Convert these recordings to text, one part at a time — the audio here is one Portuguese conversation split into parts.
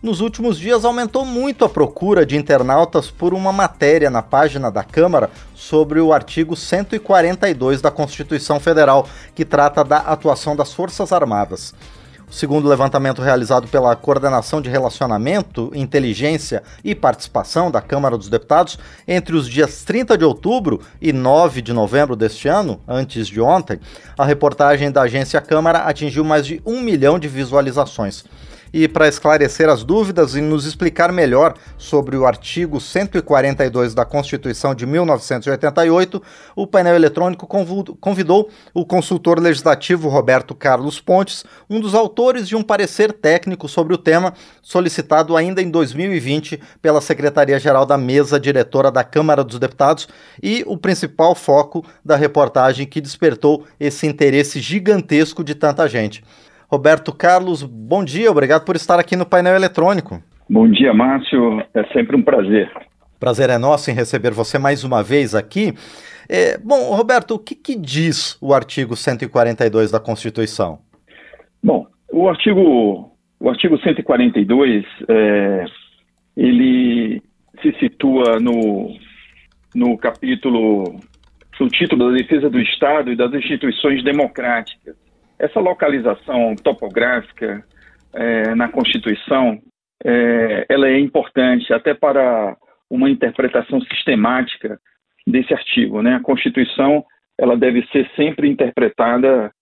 Nos últimos dias aumentou muito a procura de internautas por uma matéria na página da Câmara sobre o artigo 142 da Constituição Federal, que trata da atuação das Forças Armadas. Segundo o levantamento realizado pela Coordenação de Relacionamento, Inteligência e Participação da Câmara dos Deputados, entre os dias 30 de outubro e 9 de novembro deste ano, antes de ontem, a reportagem da agência Câmara atingiu mais de um milhão de visualizações. E para esclarecer as dúvidas e nos explicar melhor sobre o artigo 142 da Constituição de 1988, o painel eletrônico convidou o consultor legislativo Roberto Carlos Pontes, um dos autores de um parecer técnico sobre o tema, solicitado ainda em 2020 pela Secretaria-Geral da Mesa Diretora da Câmara dos Deputados e o principal foco da reportagem que despertou esse interesse gigantesco de tanta gente. Roberto Carlos, bom dia, obrigado por estar aqui no painel eletrônico. Bom dia, Márcio, é sempre um prazer. Prazer é nosso em receber você mais uma vez aqui. É, bom, Roberto, o que, que, diz o artigo 142 da Constituição? Bom, o artigo, o artigo 142, é, ele se situa no, no capítulo, no título da defesa do Estado e das instituições democráticas. Essa localização topográfica é, na Constituição, é, ela é importante até para uma interpretação sistemática desse artigo. Né? A Constituição ela deve ser sempre interpretada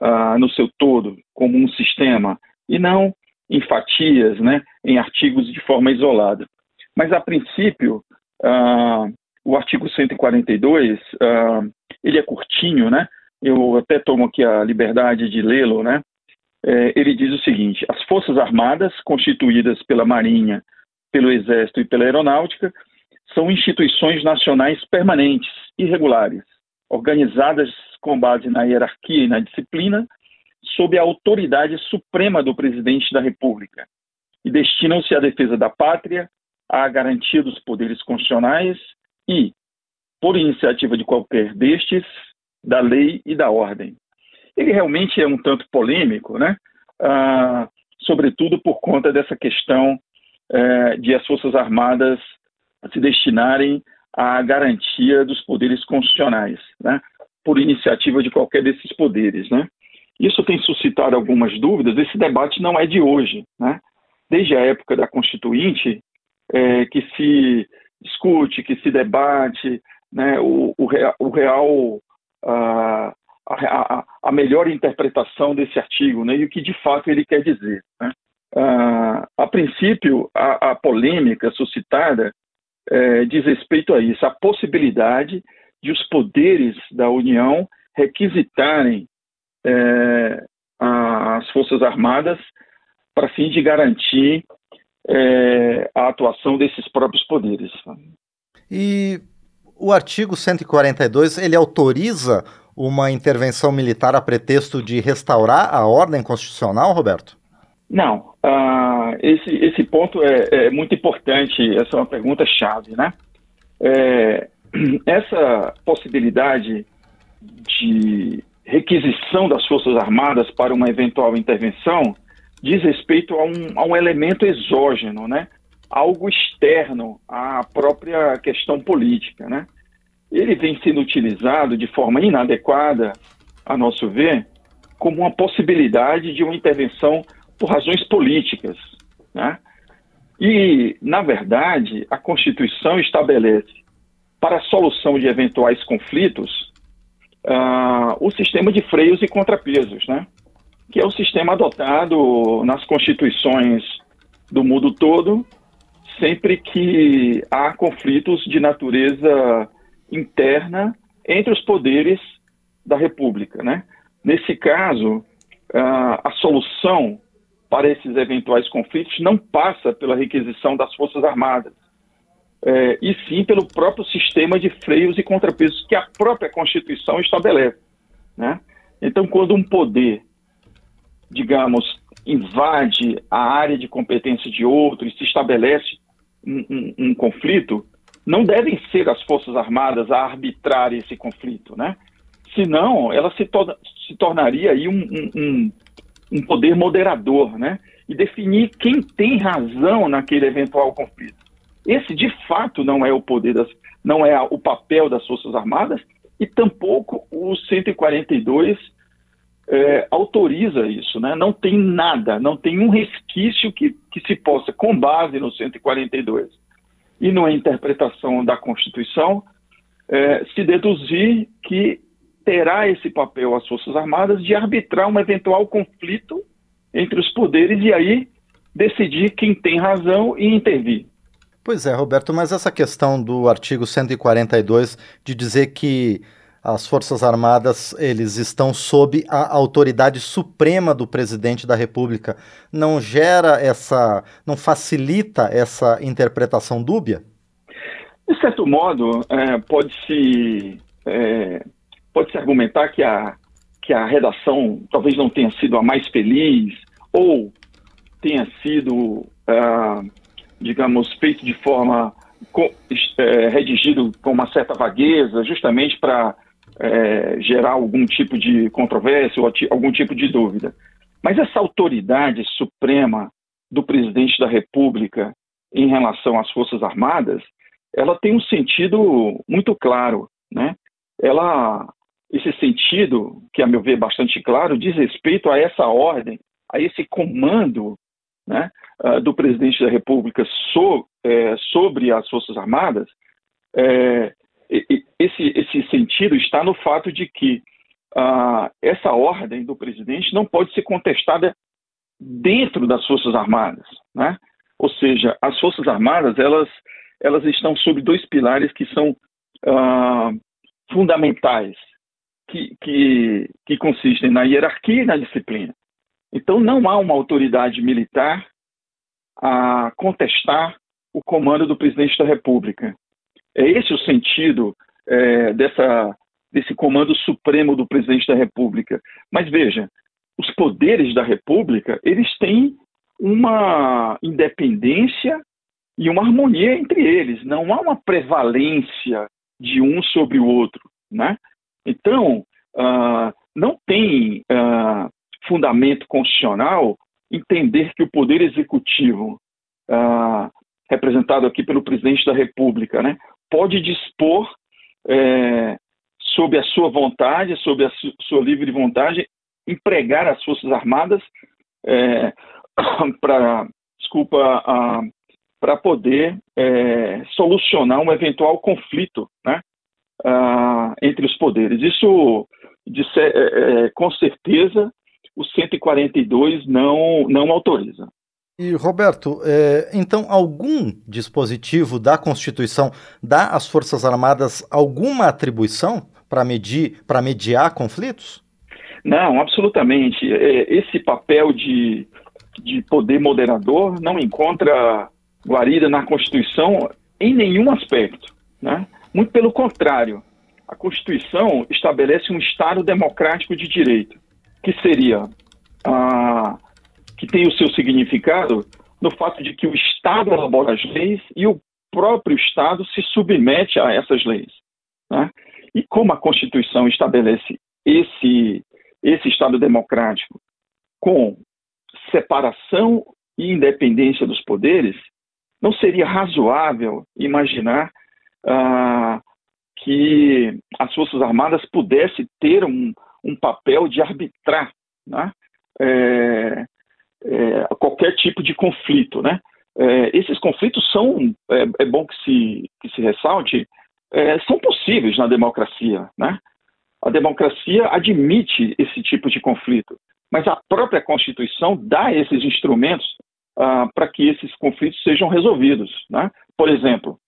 ah, no seu todo, como um sistema, e não em fatias, né, em artigos de forma isolada. Mas, a princípio, ah, o artigo 142, ah, ele é curtinho, né? Eu até tomo aqui a liberdade de lê-lo, né? É, ele diz o seguinte: as Forças Armadas, constituídas pela Marinha, pelo Exército e pela Aeronáutica, são instituições nacionais permanentes e regulares, organizadas com base na hierarquia e na disciplina, sob a autoridade suprema do Presidente da República, e destinam-se à defesa da pátria, à garantia dos poderes constitucionais e, por iniciativa de qualquer destes, da lei e da ordem. Ele realmente é um tanto polêmico, né? Ah, sobretudo por conta dessa questão eh, de as Forças Armadas se destinarem à garantia dos poderes constitucionais, né? por iniciativa de qualquer desses poderes. Né? Isso tem suscitado algumas dúvidas. Esse debate não é de hoje. Né? Desde a época da Constituinte, é, que se discute, que se debate né, o, o, real, o real a, a, melhor interpretação desse artigo né, e o que de fato ele quer dizer. Né? a princípio, a, a polêmica suscitada é, diz respeito a isso, a possibilidade de os poderes da União requisitarem é, as Forças Armadas para fim de garantir é, a atuação desses próprios poderes. E o artigo 142 ele autoriza uma intervenção militar a pretexto de restaurar a ordem constitucional, Roberto? Não. Uh, esse, esse ponto é, é, muito importante. Essa é uma pergunta chave, né? É, essa possibilidade de requisição das Forças Armadas para uma eventual intervenção diz respeito a um, a um elemento exógeno, né? Algo externo à própria questão política, né? Ele vem sendo utilizado de forma inadequada, a nosso ver, como uma possibilidade de uma intervenção por razões políticas, né? E, na verdade, a Constituição estabelece para a solução de eventuais conflitos uh, o sistema de freios e contrapesos, né? que é o sistema adotado nas constituições do mundo todo sempre que há conflitos de natureza interna entre os poderes da República. Né? Nesse caso, a solução para esses eventuais conflitos não passa pela requisição das Forças Armadas, é, e sim pelo próprio sistema de freios e contrapesos que a própria Constituição estabelece. Né? Então, quando um poder, digamos, invade a área de competência de outro e se estabelece um, um, conflito, não devem ser as Forças Armadas a arbitrar esse conflito, né? Senão, ela se, to se tornaria aí um, um, um, poder moderador, né? e definir quem tem razão naquele eventual conflito. Esse, de fato, não é o poder das, não é o papel das Forças Armadas e tampouco o 142 é, autoriza isso, né? Não tem nada, não tem um resquício que, que se possa, com base no 142 e na interpretação da Constituição, é, se deduzir que terá esse papel as Forças Armadas de arbitrar um eventual conflito entre os poderes e aí decidir quem tem razão e intervir. Pois é, Roberto, mas essa questão do artigo 142 de dizer que as Forças Armadas eles estão sob a autoridade suprema do presidente da República, não gera essa, não facilita essa interpretação dúbia? De certo modo, é, pode-se é, pode-se argumentar que a, que a redação talvez não tenha sido a mais feliz ou tenha sido, ah, digamos, feito de forma com, é, redigido com uma certa vagueza, justamente para é, gerar algum tipo de controvérsia ou algum tipo de dúvida. Mas essa autoridade suprema do presidente da República em relação às Forças Armadas, ela tem um sentido muito claro, né? Ela esse sentido, que a meu ver é bastante claro, diz respeito a essa ordem, a esse comando né, uh, do presidente da República so, é, sobre as Forças Armadas, é, esse, esse sentido está no fato de que uh, essa ordem do presidente não pode ser contestada dentro das Forças Armadas. Né? Ou seja, as Forças Armadas elas, elas estão sob dois pilares que são uh, fundamentais que, que, que consistem na hierarquia e na disciplina. Então, não há uma autoridade militar a contestar o comando do presidente da República. É esse o sentido é, dessa, desse comando supremo do presidente da República. Mas veja, os poderes da República eles têm uma independência e uma harmonia entre eles. Não há uma prevalência de um sobre o outro, né? Então, uh, não tem uh, fundamento constitucional entender que o Poder Executivo, uh, representado aqui pelo Presidente da República, né, pode dispor, é, sob a sua vontade, sob a su sua livre vontade, empregar as Forças Armadas é, para, desculpa, para poder é, solucionar um eventual conflito, né, uh, entre os poderes. Isso, de, é, é, com certeza, o 142 não, não autoriza. E, Roberto, é, então algum dispositivo da Constituição dá às Forças Armadas alguma atribuição para medir, para mediar conflitos? Não, absolutamente. É, esse papel de, de poder moderador não encontra guarida na Constituição em nenhum aspecto. Né? Muito pelo contrário, a Constituição estabelece um Estado democrático de direito, que seria ah, que tem o seu significado no fato de que o Estado elabora as leis e o próprio Estado se submete a essas leis. Né? E como a Constituição estabelece esse, esse Estado democrático com separação e independência dos poderes, não seria razoável imaginar ah, que as Forças Armadas pudessem ter um, um papel de arbitrar né? é, é, qualquer tipo de conflito. Né? É, esses conflitos são, é, é, bom que se, que se ressalte, é, são possíveis na democracia. Né? A democracia admite esse tipo de conflito, mas a própria Constituição dá esses instrumentos ah, para que esses conflitos sejam resolvidos. Né? Por exemplo,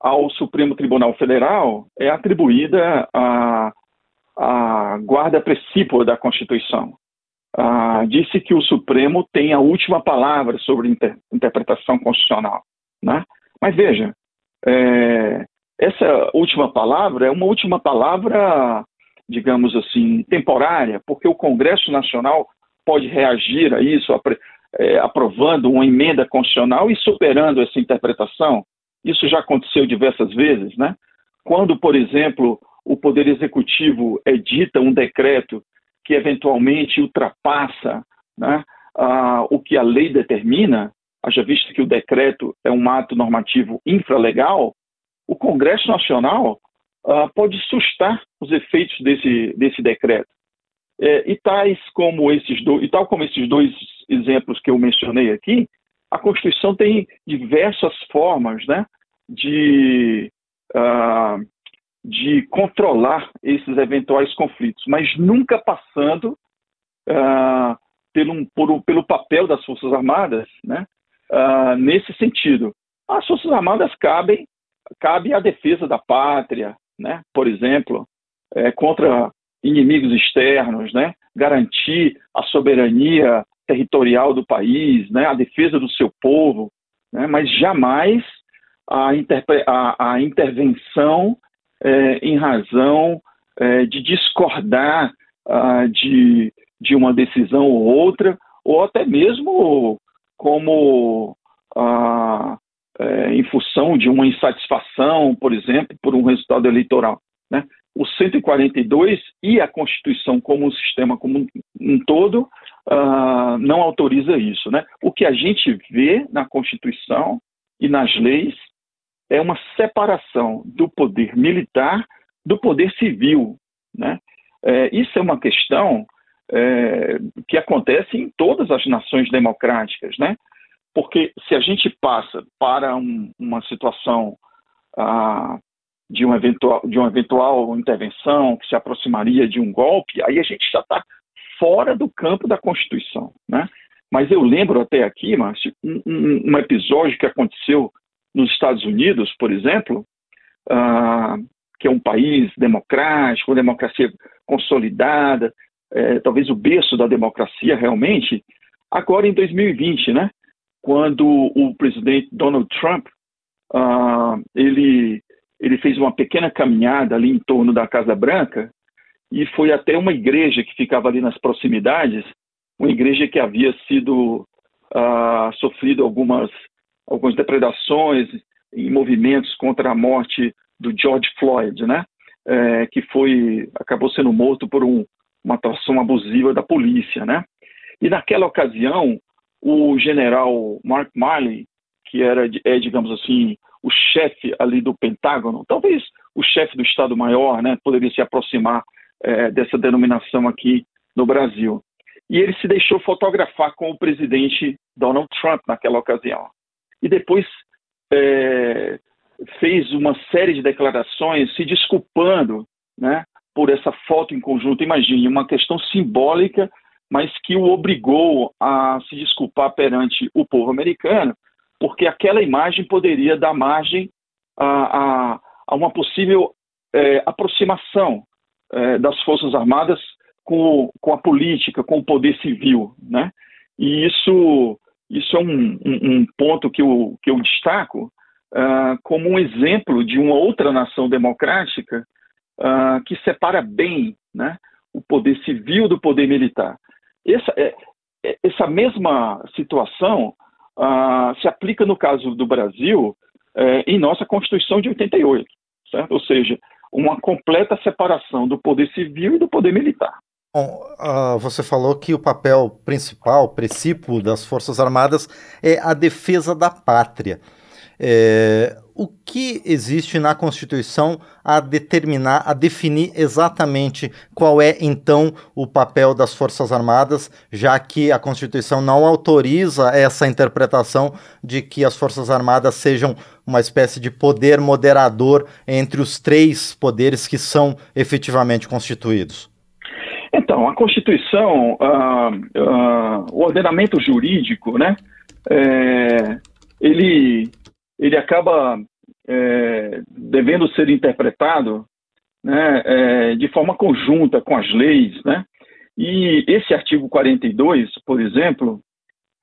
ao Supremo Tribunal Federal é atribuída a, a guarda precípua da Constituição. Ah, disse que o Supremo tem a última palavra sobre inter, interpretação constitucional. Né? Mas veja, é, essa última palavra é uma última palavra, digamos assim, temporária, porque o Congresso Nacional pode reagir a isso, é, aprovando uma emenda constitucional e superando essa interpretação isso já aconteceu diversas vezes, né? Quando, por exemplo, o Poder Executivo edita um decreto que eventualmente ultrapassa né, ah, o que a lei determina, haja visto que o decreto é um ato normativo infralegal, o Congresso Nacional ah, pode sustar os efeitos desse, desse decreto. É, e, tais como esses do, e tal como esses dois exemplos que eu mencionei aqui, a Constituição tem diversas formas né, de, uh, de controlar esses eventuais conflitos, mas nunca passando uh, pelo, por, pelo papel das Forças Armadas né, uh, nesse sentido. As Forças Armadas cabem, cabe a defesa da pátria, né, por exemplo, é, contra inimigos externos, né, garantir a soberania territorial do país, né, a defesa do seu povo, né, mas jamais a, a, a intervenção é, em razão é, de discordar uh, de, de uma decisão ou outra, ou até mesmo como uh, é, em função de uma insatisfação, por exemplo, por um resultado eleitoral. Né? O 142 e a Constituição como um sistema como um todo uh, não autoriza isso. Né? O que a gente vê na Constituição e nas leis é uma separação do poder militar do poder civil. Né? É, isso é uma questão é, que acontece em todas as nações democráticas, né? Porque se a gente passa para um, uma situação ah, de, um eventual, de uma eventual intervenção que se aproximaria de um golpe, aí a gente já está fora do campo da Constituição, né? Mas eu lembro até aqui, Márcio, um, um, um episódio que aconteceu nos Estados Unidos, por exemplo, ah, que é um país democrático, democracia consolidada, é, talvez o berço da democracia realmente, agora em 2020, né? Quando o presidente Donald Trump ah, ele ele fez uma pequena caminhada ali em torno da Casa Branca e foi até uma igreja que ficava ali nas proximidades, uma igreja que havia sido ah, sofrido algumas algumas depredações e movimentos contra a morte do George Floyd, né? É, que foi acabou sendo morto por um, uma atuação abusiva da polícia, né? E naquela ocasião, o general Mark Marley, que era, é, digamos assim, o chefe ali do Pentágono, talvez o chefe do Estado-Maior, né, poderia se aproximar é, dessa denominação aqui no Brasil. E ele se deixou fotografar com o presidente Donald Trump naquela ocasião e depois é, fez uma série de declarações se desculpando né, por essa foto em conjunto. Imagine, uma questão simbólica, mas que o obrigou a se desculpar perante o povo americano, porque aquela imagem poderia dar margem a, a, a uma possível é, aproximação é, das Forças Armadas com, com a política, com o poder civil. Né? E isso isso é um, um, um ponto que eu, que eu destaco uh, como um exemplo de uma outra nação democrática uh, que separa bem né, o poder civil do poder militar. Essa, é, é essa mesma situação uh, se aplica no caso do Brasil é, em nossa Constituição de 88, certo? ou seja, uma completa separação do poder civil e do poder militar. Bom, uh, você falou que o papel principal, princípio das Forças Armadas é a defesa da pátria. É, o que existe na Constituição a determinar, a definir exatamente qual é então o papel das Forças Armadas, já que a Constituição não autoriza essa interpretação de que as Forças Armadas sejam uma espécie de poder moderador entre os três poderes que são efetivamente constituídos? Então, a Constituição, uh, uh, o ordenamento jurídico, né, é, ele, ele acaba é, devendo ser interpretado né, é, de forma conjunta com as leis, né, e esse artigo 42, por exemplo,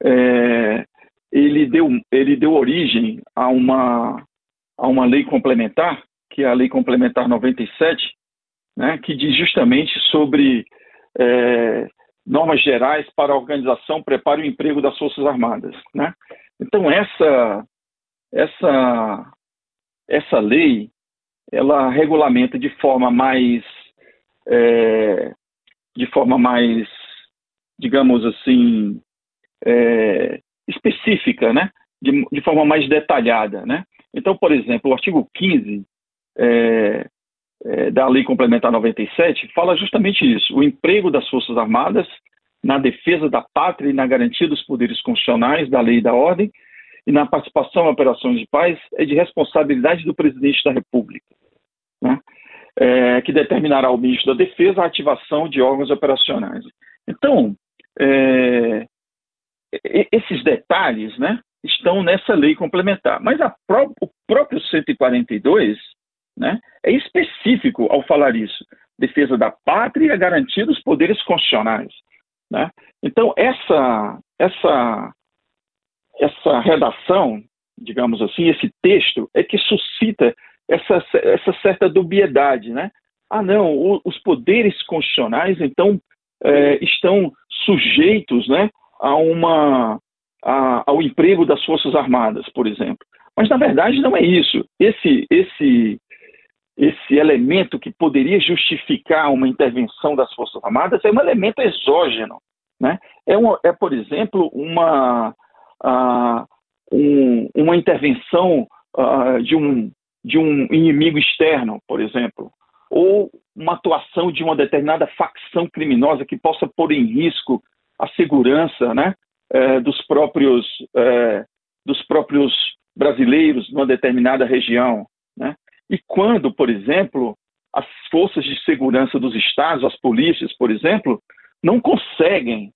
é, ele, deu, ele deu origem a uma, a uma lei complementar, que é a Lei Complementar 97, né, que diz justamente sobre é, normas gerais para a organização, preparo e emprego das Forças Armadas. Né? Então, essa, essa, essa lei, ela regulamenta de forma mais, é, de forma mais, digamos assim, é, específica, né? De, de, forma mais detalhada, né? Então, por exemplo, o artigo 15 é, é, da Lei Complementar 97 fala justamente isso: o emprego das Forças Armadas na defesa da pátria e na garantia dos poderes constitucionais, da lei e da ordem, e na participação em operações de paz é de responsabilidade do presidente da República, né? é, que determinará ao ministro da Defesa a ativação de órgãos operacionais. Então, é, esses detalhes né, estão nessa lei complementar, mas pró o próprio 142 né, é específico ao falar isso: defesa da pátria e a garantia dos poderes constitucionais. Né? Então, essa, essa essa redação, digamos assim, esse texto, é que suscita essa, essa certa dubiedade, né? Ah, não, o, os poderes constitucionais, então, é, estão sujeitos, né, a uma, a, ao emprego das Forças Armadas, por exemplo. Mas, na verdade, não é isso. Esse, esse, esse elemento que poderia justificar uma intervenção das Forças Armadas é um elemento exógeno. Né? É, uma, é por exemplo, uma, uh, um, uma intervenção uh, de, um, de um inimigo externo, por exemplo, ou uma atuação de uma determinada facção criminosa que possa pôr em risco a segurança né, eh, dos, próprios, eh, dos próprios brasileiros numa determinada região. Né? E quando, por exemplo, as forças de segurança dos estados, as polícias, por exemplo, não conseguem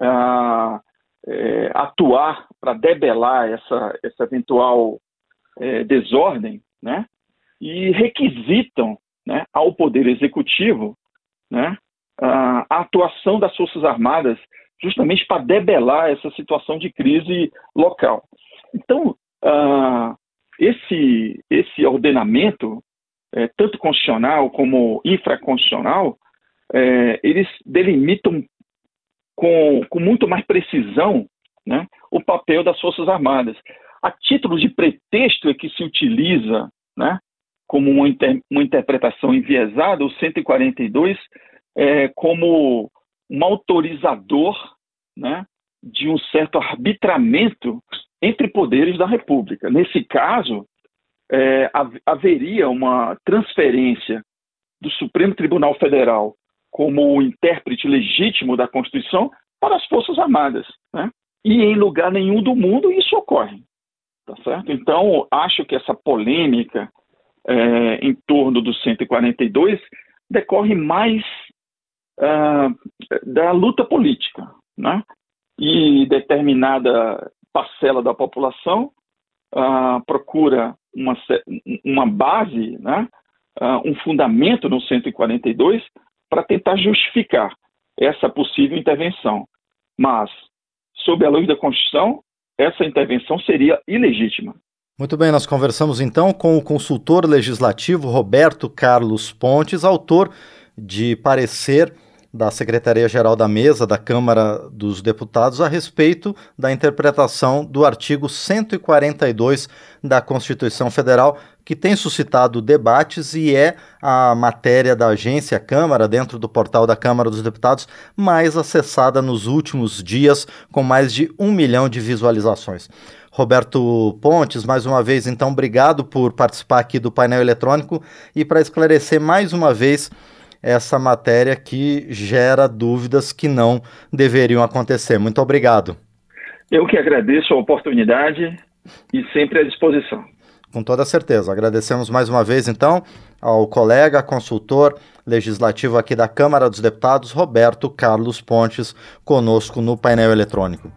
ah, é, atuar para debelar essa, essa eventual é, desordem, né? E requisitam né, ao Poder Executivo né, a, atuação das Forças Armadas justamente para debelar essa situação de crise local. Então, uh, esse, esse ordenamento, é, tanto constitucional como infraconstitucional, é, eles delimitam com, com muito mais precisão né, o papel das Forças Armadas. A título de pretexto é que se utiliza, né, como uma, inter, uma interpretação enviesada, o 142 é, como um autorizador né, de um certo arbitramento entre poderes da República. Nesse caso, é, haveria uma transferência do Supremo Tribunal Federal como o intérprete legítimo da Constituição para as Forças Armadas. Né? E em lugar nenhum do mundo isso ocorre. Tá certo? Então, acho que essa polêmica é, em torno do 142 decorre mais uh, da luta política. Né? E determinada parcela da população uh, procura uma, uma base, né? Uh, um fundamento no 142 para tentar justificar essa possível intervenção. Mas, sob a luz da Constituição, essa intervenção seria ilegítima. Muito bem, nós conversamos então com o consultor legislativo Roberto Carlos Pontes, autor de parecer da Secretaria-Geral da Mesa da Câmara dos Deputados a respeito da interpretação do artigo 142 da Constituição Federal, que tem suscitado debates e é a matéria da agência Câmara, dentro do portal da Câmara dos Deputados, mais acessada nos últimos dias, com mais de um milhão de visualizações. Roberto Pontes, mais uma vez, então, obrigado por participar aqui do painel eletrônico e para esclarecer mais uma vez essa matéria que gera dúvidas que não deveriam acontecer. Muito obrigado. Eu que agradeço a oportunidade e sempre à disposição. Com toda certeza. Agradecemos mais uma vez, então, ao colega consultor legislativo aqui da Câmara dos Deputados, Roberto Carlos Pontes, conosco no painel eletrônico.